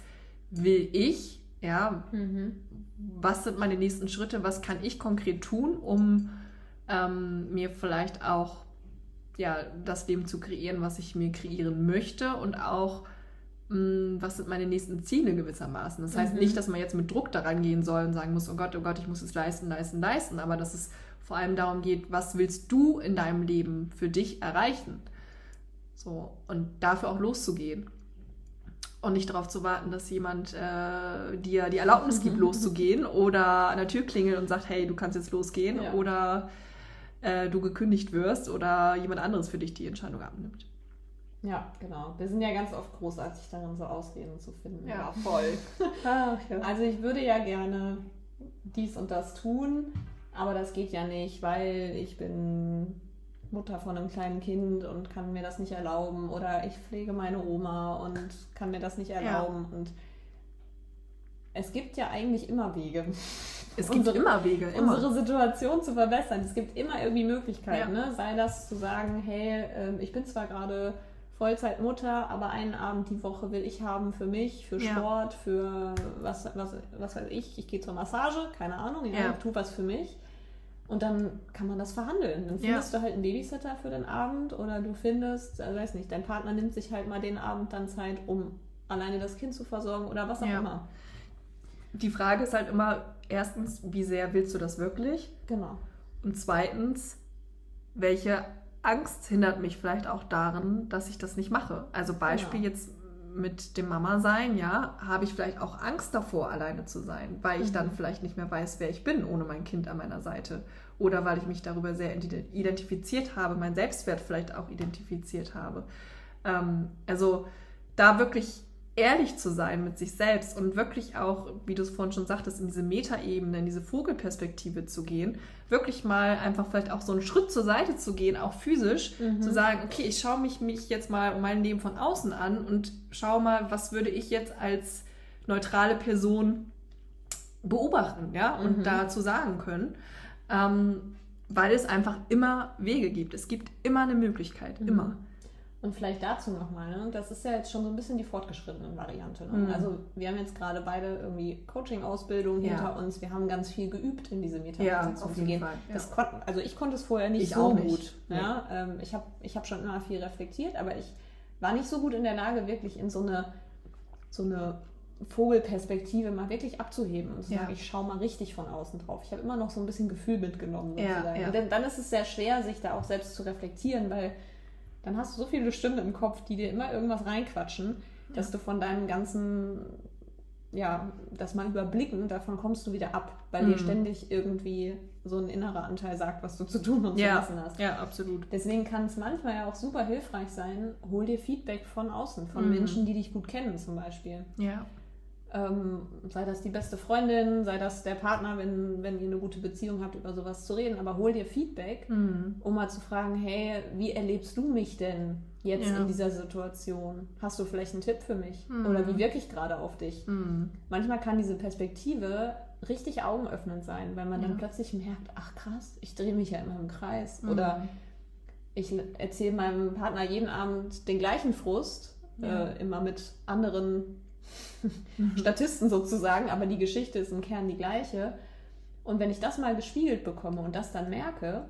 will ich, ja, mhm. was sind meine nächsten Schritte, was kann ich konkret tun, um ähm, mir vielleicht auch ja, das Leben zu kreieren, was ich mir kreieren möchte und auch mh, mm, was sind meine nächsten Ziele gewissermaßen. Das heißt mhm. nicht, dass man jetzt mit Druck daran gehen soll und sagen muss, oh Gott, oh Gott, ich muss es leisten, leisten, leisten, aber dass es vor allem darum geht, was willst du in deinem Leben für dich erreichen? So, und dafür auch loszugehen. Und nicht darauf zu warten, dass jemand äh, dir die Erlaubnis gibt, loszugehen oder an der Tür klingelt und sagt, hey, du kannst jetzt losgehen ja. oder äh, du gekündigt wirst oder jemand anderes für dich die Entscheidung abnimmt. Ja, genau. Wir sind ja ganz oft großartig darin, so Ausreden zu finden. Ja, voll. Ach, ja. Also ich würde ja gerne dies und das tun, aber das geht ja nicht, weil ich bin Mutter von einem kleinen Kind und kann mir das nicht erlauben oder ich pflege meine Oma und kann mir das nicht erlauben ja. und es gibt ja eigentlich immer Wege. Es gibt unsere, immer Wege, immer. unsere Situation zu verbessern. Es gibt immer irgendwie Möglichkeiten. Ja. Ne? Sei das zu sagen, hey, ähm, ich bin zwar gerade Vollzeitmutter, aber einen Abend die Woche will ich haben für mich, für Sport, ja. für was, was, was weiß ich. Ich gehe zur Massage, keine Ahnung, ich tue was für mich. Und dann kann man das verhandeln. Dann findest ja. du halt einen Babysitter für den Abend oder du findest, also weiß nicht, dein Partner nimmt sich halt mal den Abend dann Zeit, um alleine das Kind zu versorgen oder was auch ja. immer. Die Frage ist halt immer, erstens, wie sehr willst du das wirklich? Genau. Und zweitens, welche Angst hindert mich vielleicht auch daran, dass ich das nicht mache. Also Beispiel genau. jetzt mit dem Mama sein, ja, habe ich vielleicht auch Angst davor, alleine zu sein, weil ich mhm. dann vielleicht nicht mehr weiß, wer ich bin ohne mein Kind an meiner Seite. Oder weil ich mich darüber sehr identifiziert habe, mein Selbstwert vielleicht auch identifiziert habe. Ähm, also da wirklich ehrlich zu sein mit sich selbst und wirklich auch, wie du es vorhin schon sagtest, in diese Metaebene, in diese Vogelperspektive zu gehen, wirklich mal einfach vielleicht auch so einen Schritt zur Seite zu gehen, auch physisch, mhm. zu sagen, okay, ich schaue mich, mich jetzt mal um mein Leben von außen an und schaue mal, was würde ich jetzt als neutrale Person beobachten, ja, und mhm. dazu sagen können. Ähm, weil es einfach immer Wege gibt. Es gibt immer eine Möglichkeit, mhm. immer. Und vielleicht dazu nochmal, ne? das ist ja jetzt schon so ein bisschen die fortgeschrittene Variante. Ne? Mhm. Also wir haben jetzt gerade beide irgendwie Coaching-Ausbildung ja. hinter uns. Wir haben ganz viel geübt, in diese Metaposition ja, zu gehen. Fall, ja. konnten, also ich konnte es vorher nicht ich so nicht. gut. Nee. Ja? Ähm, ich habe ich hab schon immer viel reflektiert, aber ich war nicht so gut in der Lage, wirklich in so eine, so eine Vogelperspektive mal wirklich abzuheben und zu sagen, ich schaue mal richtig von außen drauf. Ich habe immer noch so ein bisschen Gefühl mitgenommen. Sozusagen. Und dann ist es sehr schwer, sich da auch selbst zu reflektieren, weil dann hast du so viele Stimmen im Kopf, die dir immer irgendwas reinquatschen, dass du von deinem ganzen, ja, das mal überblicken, davon kommst du wieder ab, weil mhm. dir ständig irgendwie so ein innerer Anteil sagt, was du zu tun und zu ja. lassen hast. Ja, absolut. Deswegen kann es manchmal ja auch super hilfreich sein, hol dir Feedback von außen, von mhm. Menschen, die dich gut kennen zum Beispiel. Ja. Ähm, sei das die beste Freundin, sei das der Partner, wenn, wenn ihr eine gute Beziehung habt, über sowas zu reden. Aber hol dir Feedback, mhm. um mal zu fragen, hey, wie erlebst du mich denn jetzt ja. in dieser Situation? Hast du vielleicht einen Tipp für mich? Mhm. Oder wie wirke ich gerade auf dich? Mhm. Manchmal kann diese Perspektive richtig augenöffnend sein, weil man ja. dann plötzlich merkt, ach krass, ich drehe mich ja immer im Kreis. Mhm. Oder ich erzähle meinem Partner jeden Abend den gleichen Frust, ja. äh, immer mit anderen Statisten sozusagen, aber die Geschichte ist im Kern die gleiche. Und wenn ich das mal gespiegelt bekomme und das dann merke,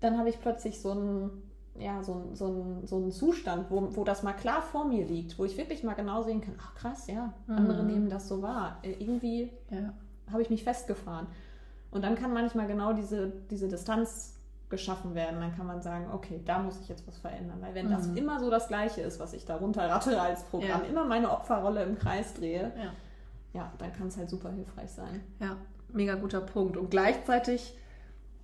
dann habe ich plötzlich so einen, ja, so, so, einen, so einen Zustand, wo, wo das mal klar vor mir liegt, wo ich wirklich mal genau sehen kann, ach krass, ja, andere mhm. nehmen das so wahr. Äh, irgendwie ja. habe ich mich festgefahren. Und dann kann manchmal genau diese, diese Distanz geschaffen werden, dann kann man sagen, okay, da muss ich jetzt was verändern. Weil wenn mhm. das immer so das Gleiche ist, was ich da runterrattere als Programm, ja. immer meine Opferrolle im Kreis drehe, ja, ja dann kann es halt super hilfreich sein. Ja, mega guter Punkt. Und gleichzeitig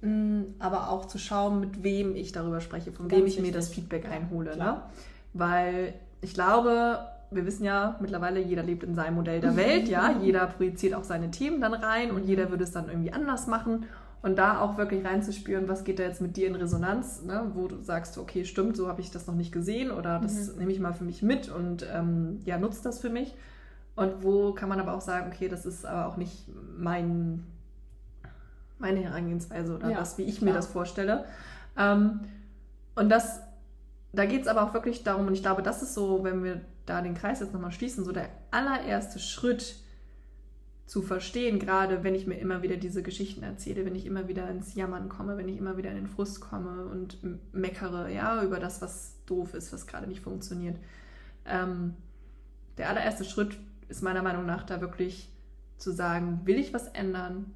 mh, aber auch zu schauen, mit wem ich darüber spreche, von Ganz wem ich richtig. mir das Feedback einhole. Ne? Weil ich glaube, wir wissen ja mittlerweile, jeder lebt in seinem Modell der Welt, ja, jeder projiziert auch seine Themen dann rein und jeder würde es dann irgendwie anders machen. Und da auch wirklich reinzuspüren, was geht da jetzt mit dir in Resonanz, ne? wo du sagst, okay, stimmt, so habe ich das noch nicht gesehen oder das mhm. nehme ich mal für mich mit und ähm, ja, nutze das für mich. Und wo kann man aber auch sagen, okay, das ist aber auch nicht mein, meine Herangehensweise oder ja, das, wie ich klar. mir das vorstelle. Ähm, und das, da geht es aber auch wirklich darum, und ich glaube, das ist so, wenn wir da den Kreis jetzt nochmal schließen, so der allererste Schritt, zu verstehen, gerade wenn ich mir immer wieder diese Geschichten erzähle, wenn ich immer wieder ins Jammern komme, wenn ich immer wieder in den Frust komme und meckere, ja, über das, was doof ist, was gerade nicht funktioniert. Ähm, der allererste Schritt ist meiner Meinung nach da wirklich zu sagen, will ich was ändern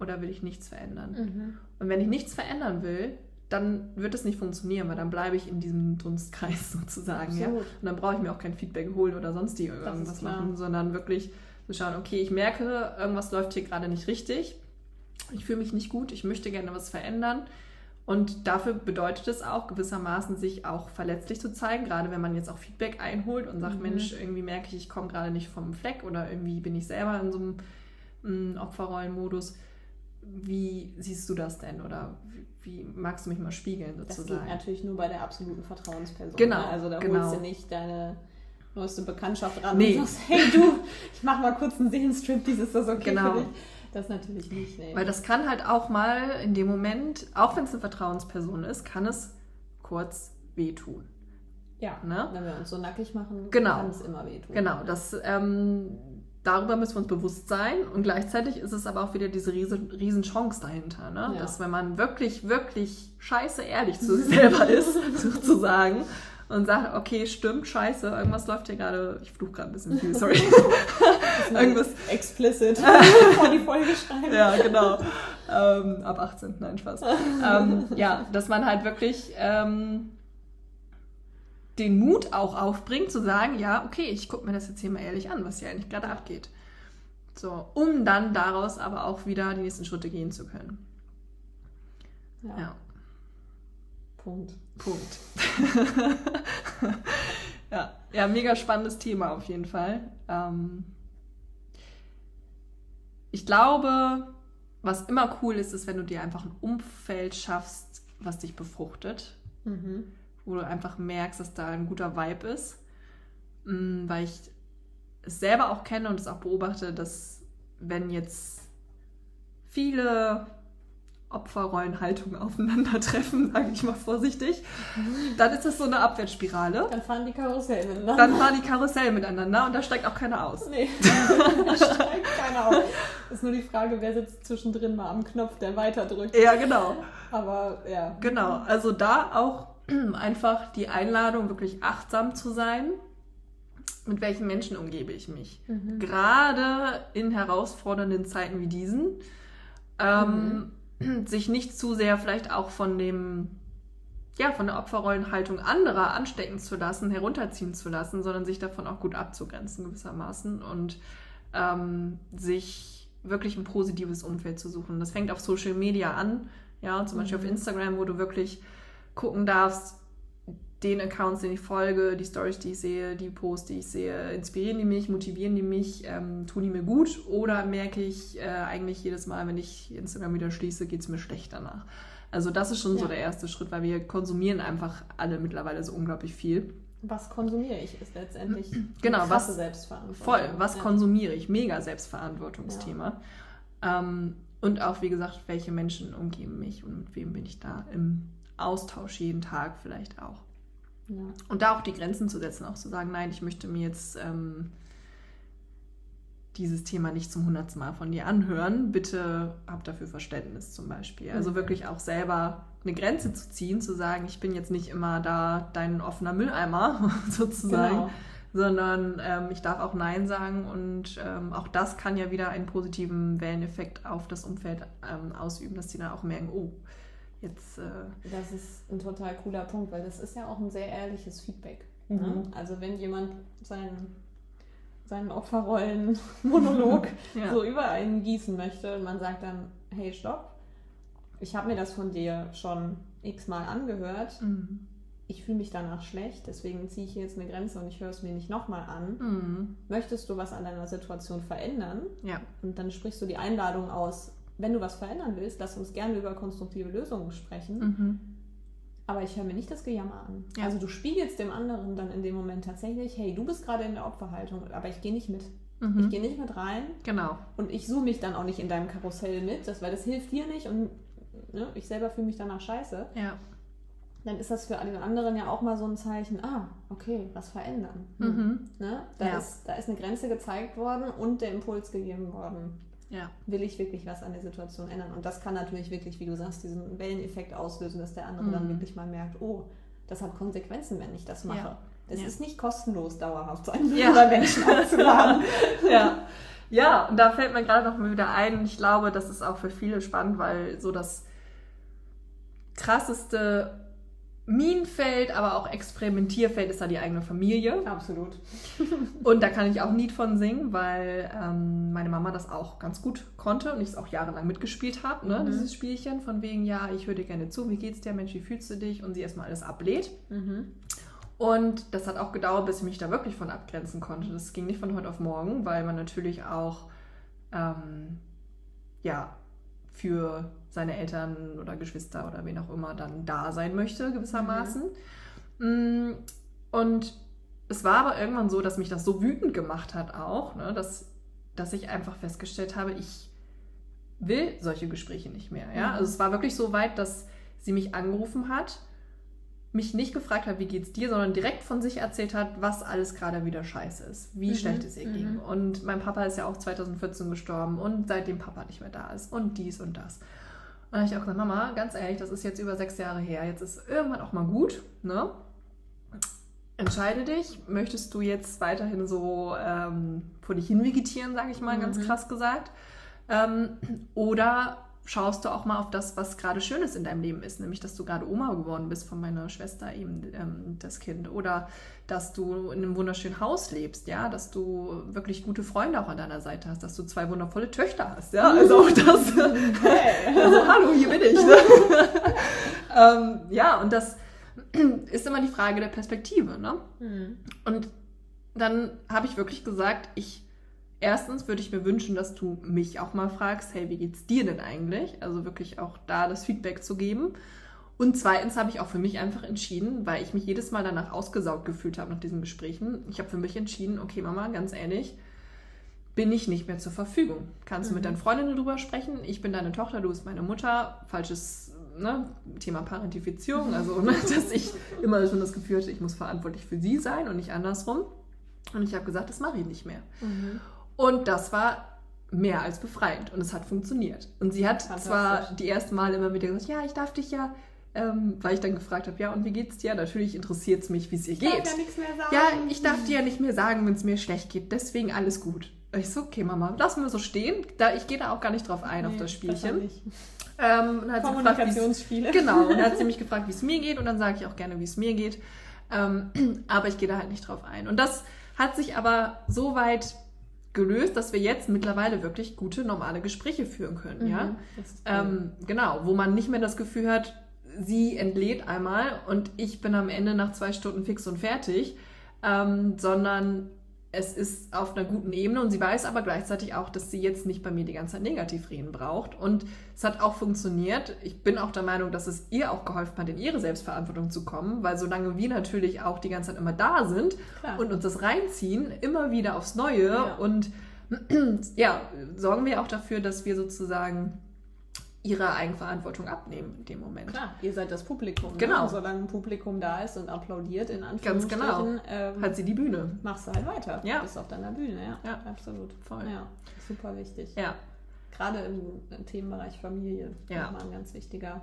oder will ich nichts verändern? Mhm. Und wenn ich nichts verändern will, dann wird es nicht funktionieren, weil dann bleibe ich in diesem Dunstkreis sozusagen. Ja? Und dann brauche ich mir auch kein Feedback holen oder sonst irgendwas machen, sondern wirklich zu schauen, okay, ich merke, irgendwas läuft hier gerade nicht richtig. Ich fühle mich nicht gut, ich möchte gerne was verändern. Und dafür bedeutet es auch gewissermaßen, sich auch verletzlich zu zeigen, gerade wenn man jetzt auch Feedback einholt und sagt, mhm. Mensch, irgendwie merke ich, ich komme gerade nicht vom Fleck oder irgendwie bin ich selber in so einem mm, Opferrollenmodus. Wie siehst du das denn oder wie, wie magst du mich mal spiegeln sozusagen? Das geht natürlich nur bei der absoluten Vertrauensperson. Genau. Ne? Also da genau. holst du nicht deine neueste Bekanntschaft ran nee. und sagst, hey du, ich mach mal kurz einen Sehenstrip, dieses das okay genau. für dich? Das natürlich nicht. Nee. Weil das kann halt auch mal in dem Moment, auch wenn es eine Vertrauensperson ist, kann es kurz wehtun. Ja, ne? wenn wir uns so nackig machen, genau. kann es immer wehtun. Genau, das, ähm, darüber müssen wir uns bewusst sein und gleichzeitig ist es aber auch wieder diese riesen, riesen Chance dahinter, ne? Ja. dass wenn man wirklich, wirklich scheiße ehrlich zu sich selber ist, sozusagen, und sagt, okay, stimmt, scheiße, irgendwas läuft hier gerade, ich fluche gerade ein bisschen viel, sorry. irgendwas. Explicit vor die Folge schreiben. Ja, genau. Ähm, ab 18, nein, Spaß. ähm, ja, dass man halt wirklich ähm, den Mut auch aufbringt, zu sagen, ja, okay, ich gucke mir das jetzt hier mal ehrlich an, was hier eigentlich gerade abgeht. So, um dann daraus aber auch wieder die nächsten Schritte gehen zu können. ja. ja. Punkt. Punkt. ja. ja, mega spannendes Thema auf jeden Fall. Ähm ich glaube, was immer cool ist, ist, wenn du dir einfach ein Umfeld schaffst, was dich befruchtet. Mhm. Wo du einfach merkst, dass da ein guter Vibe ist. Mhm, weil ich es selber auch kenne und es auch beobachte, dass wenn jetzt viele Opferrollenhaltung aufeinandertreffen, sage ich mal vorsichtig, dann ist das so eine Abwärtsspirale. Dann fahren die Karussell miteinander. Dann fahren die Karussell miteinander und da steigt auch keiner aus. Nee, da steigt keiner aus. Ist nur die Frage, wer sitzt zwischendrin mal am Knopf, der weiter drückt. Ja, genau. Aber ja. Genau, also da auch einfach die Einladung, wirklich achtsam zu sein. Mit welchen Menschen umgebe ich mich? Mhm. Gerade in herausfordernden Zeiten wie diesen. Ähm, mhm sich nicht zu sehr vielleicht auch von dem, ja, von der Opferrollenhaltung anderer anstecken zu lassen, herunterziehen zu lassen, sondern sich davon auch gut abzugrenzen gewissermaßen und ähm, sich wirklich ein positives Umfeld zu suchen. Das fängt auf Social Media an, ja, zum Beispiel mhm. auf Instagram, wo du wirklich gucken darfst, den Accounts, denen ich folge, die Stories, die ich sehe, die Posts, die ich sehe, inspirieren die mich, motivieren die mich, ähm, tun die mir gut oder merke ich äh, eigentlich jedes Mal, wenn ich Instagram wieder schließe, geht es mir schlecht danach. Also das ist schon ja. so der erste Schritt, weil wir konsumieren einfach alle mittlerweile so unglaublich viel. Was konsumiere ich, ist letztendlich genau, was, Selbstverantwortung. Voll, was ja. konsumiere ich? Mega Selbstverantwortungsthema. Ja. Ähm, und auch, wie gesagt, welche Menschen umgeben mich und mit wem bin ich da im Austausch jeden Tag vielleicht auch. Ja. Und da auch die Grenzen zu setzen, auch zu sagen, nein, ich möchte mir jetzt ähm, dieses Thema nicht zum hundertsten Mal von dir anhören. Bitte hab dafür Verständnis zum Beispiel. Also mhm. wirklich auch selber eine Grenze zu ziehen, zu sagen, ich bin jetzt nicht immer da dein offener Mülleimer sozusagen. Genau sondern ähm, ich darf auch Nein sagen und ähm, auch das kann ja wieder einen positiven Welleneffekt auf das Umfeld ähm, ausüben, dass die dann auch merken, oh, jetzt. Äh das ist ein total cooler Punkt, weil das ist ja auch ein sehr ehrliches Feedback. Ne? Mhm. Ne? Also wenn jemand seinen, seinen Opferrollen-Monolog ja. so über einen gießen möchte und man sagt dann, hey, stopp, ich habe mir das von dir schon x-mal angehört. Mhm. Ich fühle mich danach schlecht, deswegen ziehe ich jetzt eine Grenze und ich höre es mir nicht nochmal an. Mhm. Möchtest du was an deiner Situation verändern? Ja. Und dann sprichst du die Einladung aus, wenn du was verändern willst, lass uns gerne über konstruktive Lösungen sprechen. Mhm. Aber ich höre mir nicht das Gejammer an. Ja. Also du spiegelst dem anderen dann in dem Moment tatsächlich, hey, du bist gerade in der Opferhaltung, aber ich gehe nicht mit. Mhm. Ich gehe nicht mit rein. Genau. Und ich suche mich dann auch nicht in deinem Karussell mit, das, weil das hilft dir nicht und ne, ich selber fühle mich danach scheiße. Ja. Dann ist das für alle anderen ja auch mal so ein Zeichen, ah, okay, was verändern. Mhm. Ne? Da, ja. ist, da ist eine Grenze gezeigt worden und der Impuls gegeben worden ja. will ich wirklich was an der Situation ändern. Und das kann natürlich wirklich, wie du sagst, diesen Welleneffekt auslösen, dass der andere mhm. dann wirklich mal merkt, oh, das hat Konsequenzen, wenn ich das mache. Ja. Es ja. ist nicht kostenlos, dauerhaft so einen ja. Menschen aufzuladen. ja. ja, und da fällt mir gerade noch mal wieder ein, ich glaube, das ist auch für viele spannend, weil so das krasseste Minenfeld, aber auch Experimentierfeld ist da die eigene Familie. Absolut. und da kann ich auch ein Lied von singen, weil ähm, meine Mama das auch ganz gut konnte und ich es auch jahrelang mitgespielt habe, ne? Mhm. dieses Spielchen von wegen, ja, ich höre dir gerne zu, wie geht's dir, Mensch, wie fühlst du dich? Und sie erstmal alles ablehnt. Mhm. Und das hat auch gedauert, bis ich mich da wirklich von abgrenzen konnte. Das ging nicht von heute auf morgen, weil man natürlich auch ähm, ja, für seine Eltern oder Geschwister oder wen auch immer dann da sein möchte, gewissermaßen. Mhm. Und es war aber irgendwann so, dass mich das so wütend gemacht hat auch, ne, dass, dass ich einfach festgestellt habe, ich will solche Gespräche nicht mehr. Ja? Mhm. Also es war wirklich so weit, dass sie mich angerufen hat mich nicht gefragt hat, wie geht's dir, sondern direkt von sich erzählt hat, was alles gerade wieder scheiße ist, wie mhm. schlecht es ihr mhm. ging. Und mein Papa ist ja auch 2014 gestorben und seitdem Papa nicht mehr da ist und dies und das. Und da habe ich auch gesagt, Mama, ganz ehrlich, das ist jetzt über sechs Jahre her, jetzt ist irgendwann auch mal gut, ne? Entscheide dich, möchtest du jetzt weiterhin so ähm, vor dich hin vegetieren, sage ich mal, mhm. ganz krass gesagt, ähm, oder schaust du auch mal auf das, was gerade Schönes in deinem Leben ist, nämlich dass du gerade Oma geworden bist von meiner Schwester eben ähm, das Kind oder dass du in einem wunderschönen Haus lebst, ja, dass du wirklich gute Freunde auch an deiner Seite hast, dass du zwei wundervolle Töchter hast, ja, also auch das, hey. also hallo, hier bin ich. Ähm, ja, und das ist immer die Frage der Perspektive, ne? Mhm. Und dann habe ich wirklich gesagt, ich erstens würde ich mir wünschen, dass du mich auch mal fragst, hey, wie geht's dir denn eigentlich? Also wirklich auch da das Feedback zu geben. Und zweitens habe ich auch für mich einfach entschieden, weil ich mich jedes Mal danach ausgesaugt gefühlt habe nach diesen Gesprächen. Ich habe für mich entschieden, okay, Mama, ganz ehrlich, bin ich nicht mehr zur Verfügung. Kannst mhm. du mit mhm. deinen Freundinnen drüber sprechen? Ich bin deine Tochter, du bist meine Mutter. Falsches ne, Thema Parentifizierung, also ne, dass ich immer schon das Gefühl hatte, ich muss verantwortlich für sie sein und nicht andersrum. Und ich habe gesagt, das mache ich nicht mehr. Mhm. Und das war mehr als befreiend und es hat funktioniert. Und sie hat zwar die ersten Mal immer wieder gesagt, ja, ich darf dich ja, ähm, weil ich dann gefragt habe, ja, und wie geht's dir? Natürlich interessiert es mich, wie es ihr ich geht. Darf ja, nichts mehr sagen. ja, ich darf dir ja nicht mehr sagen, wenn es mir schlecht geht. Deswegen alles gut. Ich so, okay, Mama, lassen wir so stehen. Da, ich gehe da auch gar nicht drauf ein, nee, auf das Spielchen. Ähm, hat Kommunikationsspiele. Sie gefragt, genau, und dann hat sie mich gefragt, wie es mir geht und dann sage ich auch gerne, wie es mir geht. Ähm, aber ich gehe da halt nicht drauf ein. Und das hat sich aber so weit gelöst, dass wir jetzt mittlerweile wirklich gute, normale Gespräche führen können. Mhm, ja? Ähm, genau, wo man nicht mehr das Gefühl hat, sie entlädt einmal und ich bin am Ende nach zwei Stunden fix und fertig, ähm, sondern es ist auf einer guten Ebene und sie weiß aber gleichzeitig auch, dass sie jetzt nicht bei mir die ganze Zeit negativ reden braucht. Und es hat auch funktioniert. Ich bin auch der Meinung, dass es ihr auch geholfen hat, in ihre Selbstverantwortung zu kommen, weil solange wir natürlich auch die ganze Zeit immer da sind Klar. und uns das reinziehen, immer wieder aufs Neue ja. und ja, sorgen wir auch dafür, dass wir sozusagen ihre Eigenverantwortung abnehmen in dem Moment. Klar, ihr seid das Publikum. Ne? Genau. Ne? Und solange ein Publikum da ist und applaudiert, in Anführungsstrichen, Ganz genau. Ähm, hat sie die Bühne. Machst du halt weiter. Ja. Bist auf deiner Bühne, ja. Ja, absolut. Voll. Ja, super wichtig. Ja. Gerade im, im Themenbereich Familie. Ja. Nochmal ein ganz wichtiger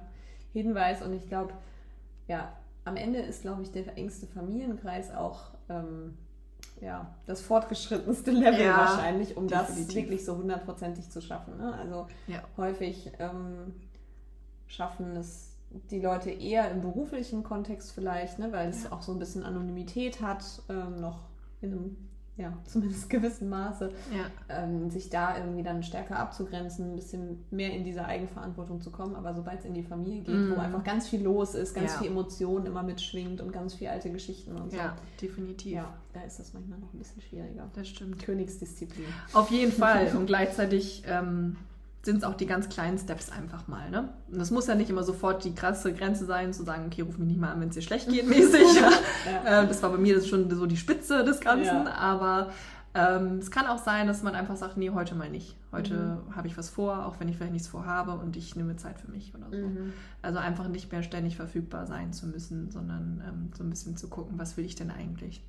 Hinweis. Und ich glaube, ja, am Ende ist, glaube ich, der engste Familienkreis auch ähm, ja, das fortgeschrittenste Level ja, wahrscheinlich, um definitiv. das wirklich so hundertprozentig zu schaffen. Ne? Also ja. häufig ähm, schaffen es die Leute eher im beruflichen Kontext vielleicht, ne? weil es ja. auch so ein bisschen Anonymität hat, ähm, noch in einem ja, zumindest gewissen Maße, ja. ähm, sich da irgendwie dann stärker abzugrenzen, ein bisschen mehr in diese Eigenverantwortung zu kommen. Aber sobald es in die Familie geht, mm. wo mhm. einfach ganz viel los ist, ganz ja. viel Emotion immer mitschwingt und ganz viel alte Geschichten und so. Ja, definitiv. Ja, da ist das manchmal noch ein bisschen schwieriger. Das stimmt. Königsdisziplin. Auf jeden Fall. und gleichzeitig ähm, sind es auch die ganz kleinen Steps einfach mal. Ne? Und das muss ja nicht immer sofort die krasse Grenze sein, zu sagen, okay, ruf mich nicht mal an, wenn es dir schlecht geht, mäßig. ja. äh, das war bei mir schon so die Spitze des Ganzen, ja. aber ähm, es kann auch sein, dass man einfach sagt, nee, heute mal nicht. Heute mhm. habe ich was vor, auch wenn ich vielleicht nichts vorhabe und ich nehme Zeit für mich oder so. Mhm. Also einfach nicht mehr ständig verfügbar sein zu müssen, sondern ähm, so ein bisschen zu gucken, was will ich denn eigentlich.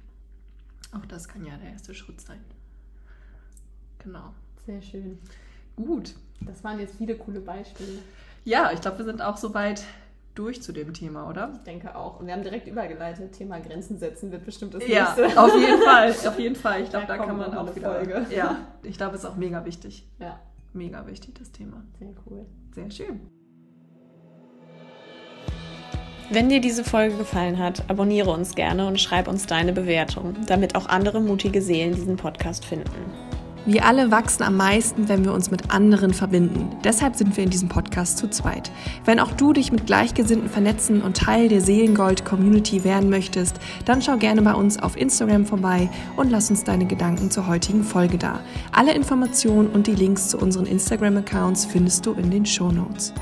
Auch das kann ja der erste Schritt sein. Genau. Sehr schön. Gut. Das waren jetzt viele coole Beispiele. Ja, ich glaube, wir sind auch soweit durch zu dem Thema, oder? Ich denke auch. Und wir haben direkt übergeleitet. Thema Grenzen setzen wird bestimmt das ja, nächste. Ja, auf jeden Fall. Auf jeden Fall. Ich glaube, da, da kann man auch wieder. Folge. Ja, ich glaube, es ist auch mega wichtig. Ja. Mega wichtig, das Thema. Sehr cool. Sehr schön. Wenn dir diese Folge gefallen hat, abonniere uns gerne und schreib uns deine Bewertung, damit auch andere mutige Seelen diesen Podcast finden. Wir alle wachsen am meisten, wenn wir uns mit anderen verbinden. Deshalb sind wir in diesem Podcast zu zweit. Wenn auch du dich mit Gleichgesinnten vernetzen und Teil der Seelengold-Community werden möchtest, dann schau gerne bei uns auf Instagram vorbei und lass uns deine Gedanken zur heutigen Folge da. Alle Informationen und die Links zu unseren Instagram-Accounts findest du in den Show Notes.